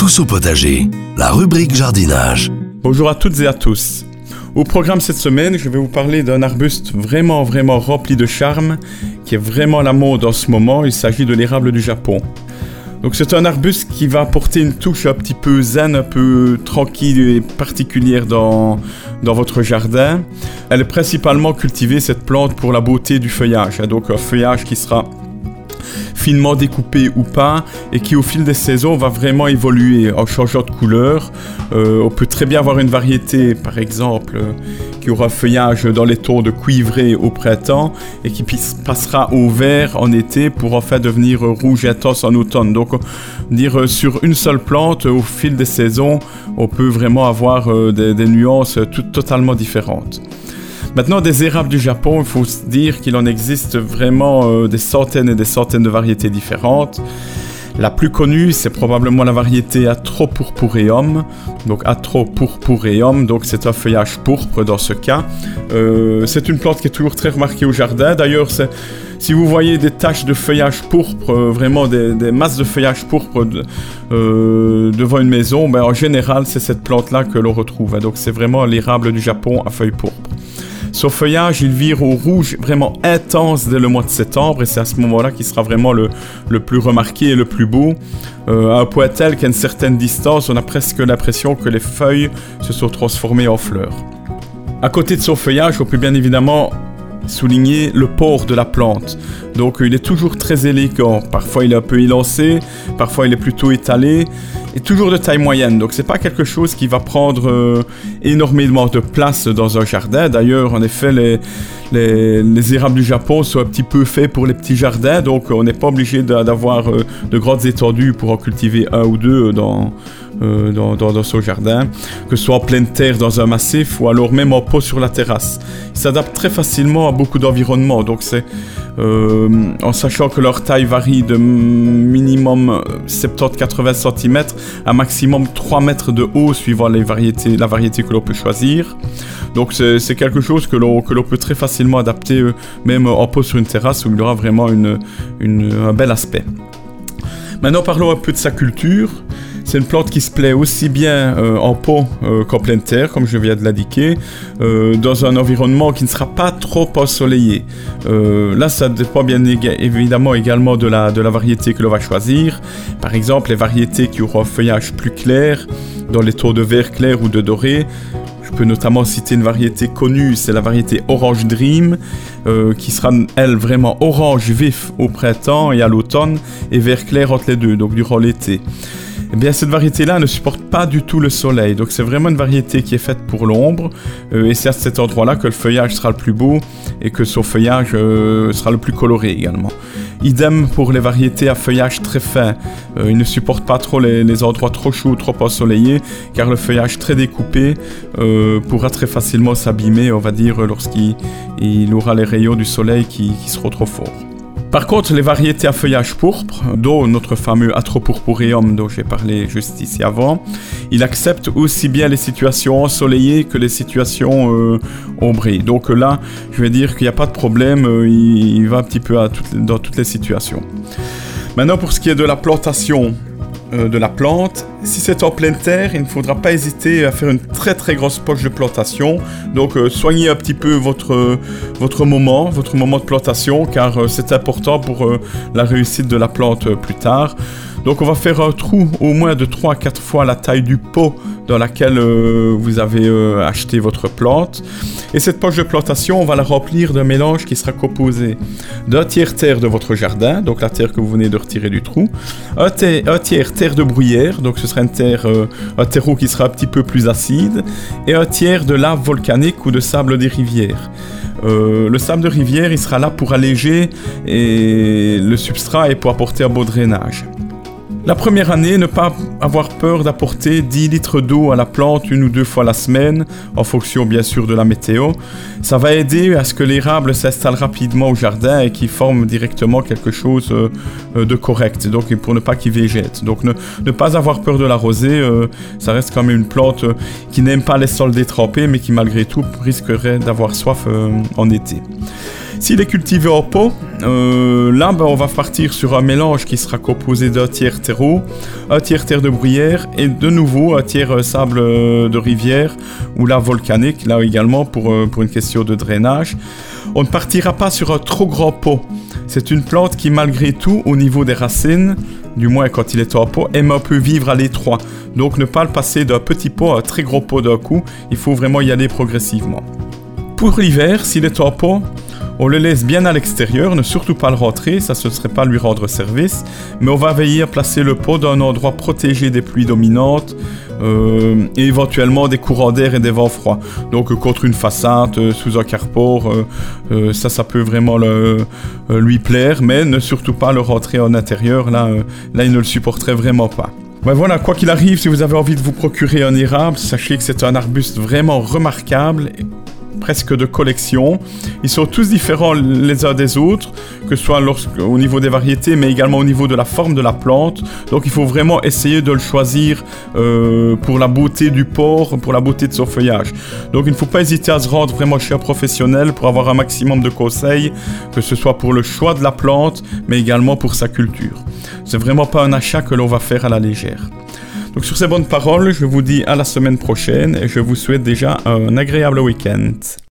Tous au potager, la rubrique jardinage. Bonjour à toutes et à tous. Au programme cette semaine, je vais vous parler d'un arbuste vraiment vraiment rempli de charme, qui est vraiment la mode en ce moment. Il s'agit de l'érable du Japon. Donc c'est un arbuste qui va apporter une touche un petit peu zen, un peu tranquille et particulière dans, dans votre jardin. Elle est principalement cultivée, cette plante, pour la beauté du feuillage. Donc un feuillage qui sera finement découpé ou pas, et qui au fil des saisons va vraiment évoluer en changeant de couleur. Euh, on peut très bien avoir une variété, par exemple, euh, qui aura feuillage dans les tons de cuivré au printemps et qui passera au vert en été pour enfin devenir rouge intense en automne. Donc, dire sur une seule plante, au fil des saisons, on peut vraiment avoir euh, des, nuances toutes totalement différentes. Maintenant, des érables du Japon, il faut se dire qu'il en existe vraiment euh, des centaines et des centaines de variétés différentes. La plus connue, c'est probablement la variété Atropurpureum. Donc Atropurpureum, donc c'est un feuillage pourpre dans ce cas. Euh, c'est une plante qui est toujours très remarquée au jardin. D'ailleurs, si vous voyez des taches de feuillage pourpre, euh, vraiment des, masses de feuillage pourpre devant une maison, ben, en général, c'est cette plante-là que l'on retrouve. Donc c'est vraiment l'érable du Japon à feuilles pourpres. Son feuillage, il vire au rouge vraiment intense dès le mois de septembre et c'est à ce moment-là qu'il sera vraiment le, plus remarqué et le plus beau. Euh, à un point tel qu'à une certaine distance, on a presque l'impression que les feuilles se sont transformées en fleurs. À côté de son feuillage, on peut bien évidemment souligner le port de la plante. Donc il est toujours très élégant. Parfois il est un peu élancé, parfois il est plutôt étalé et toujours de taille moyenne. Donc c'est pas quelque chose qui va prendre euh, énormément de place dans un jardin. D'ailleurs, en effet, les, les, érables du Japon sont un petit peu faits pour les petits jardins, donc on n'est pas obligé d'avoir euh, de grandes étendues pour en cultiver un ou deux dans, euh, dans, dans, son jardin, que ce soit en pleine terre dans un massif ou alors même en pot sur la terrasse. Ils s'adaptent très facilement à beaucoup d'environnements, donc c'est euh, en sachant que leur taille varie de minimum 70-80 cm à maximum 3 mètres de haut suivant les variétés, la variété que l'on peut choisir. Donc c'est quelque chose que l'on peut très facilement adapter euh, même en pot sur une terrasse où il aura vraiment un bel aspect. Maintenant parlons un peu de sa culture. C'est une plante qui se plaît aussi bien euh, en pot euh, qu'en pleine terre, comme je viens de l'indiquer, euh, dans un environnement qui ne sera pas trop ensoleillé. là, ça dépend bien évidemment également de la, variété que l'on va choisir. Par exemple, les variétés qui auront un feuillage plus clair, dans les tons de vert clair ou de doré, je peux notamment citer une variété connue, c'est la variété Orange Dream, qui sera, elle, vraiment orange vif au printemps et à l'automne, et vert clair entre les deux, donc durant l'été eh bien cette variété-là ne supporte pas du tout le soleil. Donc c'est vraiment une variété qui est faite pour l'ombre. Euh, et c'est à cet endroit-là que le feuillage sera le plus beau et que son feuillage euh, sera le plus coloré également. Idem pour les variétés à feuillage très fin. Euh, il ne supporte pas trop les, endroits trop chauds trop ensoleillés, car le feuillage très découpé pourra très facilement s'abîmer, on va dire, lorsqu'il aura les rayons du soleil qui seront trop forts. Par contre, les variétés à feuillage pourpre, dont notre fameux Atropurpureum dont j'ai parlé juste ici avant, il accepte aussi bien les situations ensoleillées que les situations euh, ombrées. Donc là, je vais dire qu'il n'y a pas de problème, euh, il, va un petit peu dans toutes les situations. Maintenant, pour ce qui est de la plantation, de la plante. Si c'est en pleine terre, il ne faudra pas hésiter à faire une très très grosse poche de plantation. Donc euh, soignez un petit peu votre, votre moment, votre moment de plantation, car euh, c'est important pour la réussite de la plante plus tard. Donc on va faire un trou au moins de 3 à 4 fois la taille du pot dans laquelle euh, vous avez euh, acheté votre plante. Et cette poche de plantation, on va la remplir d'un mélange qui sera composé d'un tiers terre de votre jardin, donc la terre que vous venez de retirer du trou, un, tiers terre de bruyère, donc ce sera une terre, euh, un terreau qui sera un petit peu plus acide, et un tiers de lave volcanique ou de sable des rivières. le sable de rivière, il sera là pour alléger le substrat et pour apporter un beau drainage. La première année, ne pas avoir peur d'apporter 10 litres d'eau à la plante une ou deux fois la semaine, en fonction bien sûr de la météo. Ça va aider à ce que l'érable s'installe rapidement au jardin et qu'il forme directement quelque chose euh, de correct, donc pour ne pas qu'il végète. Donc ne, pas avoir peur de l'arroser, euh, ça reste quand même une plante euh, qui n'aime pas les sols détrempés, mais qui malgré tout risquerait d'avoir soif en été. S'il est cultivé en pot, euh, là ben, on va partir sur un mélange qui sera composé d'un tiers terreau, un tiers terre de bruyère et de nouveau un tiers euh, sable euh, de rivière ou là volcanique, là également pour, pour une question de drainage. On ne partira pas sur un trop grand pot. C'est une plante qui malgré tout au niveau des racines, du moins quand il est en pot, aime un peu vivre à l'étroit. Donc ne pas le passer d'un petit pot à un très gros pot d'un coup, il faut vraiment y aller progressivement. Pour l'hiver, s'il est en pot, on le laisse bien à l'extérieur, ne surtout pas le rentrer, ça ne serait pas lui rendre service, mais on va veiller à placer le pot dans un endroit protégé des pluies dominantes euh, et éventuellement des courants d'air et des vents froids. Donc contre une façade, euh, sous un carport, euh, ça, ça peut vraiment lui plaire, mais ne surtout pas le rentrer en intérieur, là, il ne le supporterait vraiment pas. Voilà, quoi qu'il arrive, si vous avez envie de vous procurer un érable, sachez que c'est un arbuste vraiment remarquable presque de collection. Ils sont tous différents les uns des autres, que ce soit au niveau des variétés, mais également au niveau de la forme de la plante. Donc il faut vraiment essayer de le choisir euh, pour la beauté du port, pour la beauté de son feuillage. Donc il ne faut pas hésiter à se rendre vraiment chez un professionnel pour avoir un maximum de conseils, que ce soit pour le choix de la plante, mais également pour sa culture. C'est vraiment pas un achat que l'on va faire à la légère. Donc sur ces bonnes paroles, je vous dis à la semaine prochaine et je vous souhaite déjà un agréable week-end.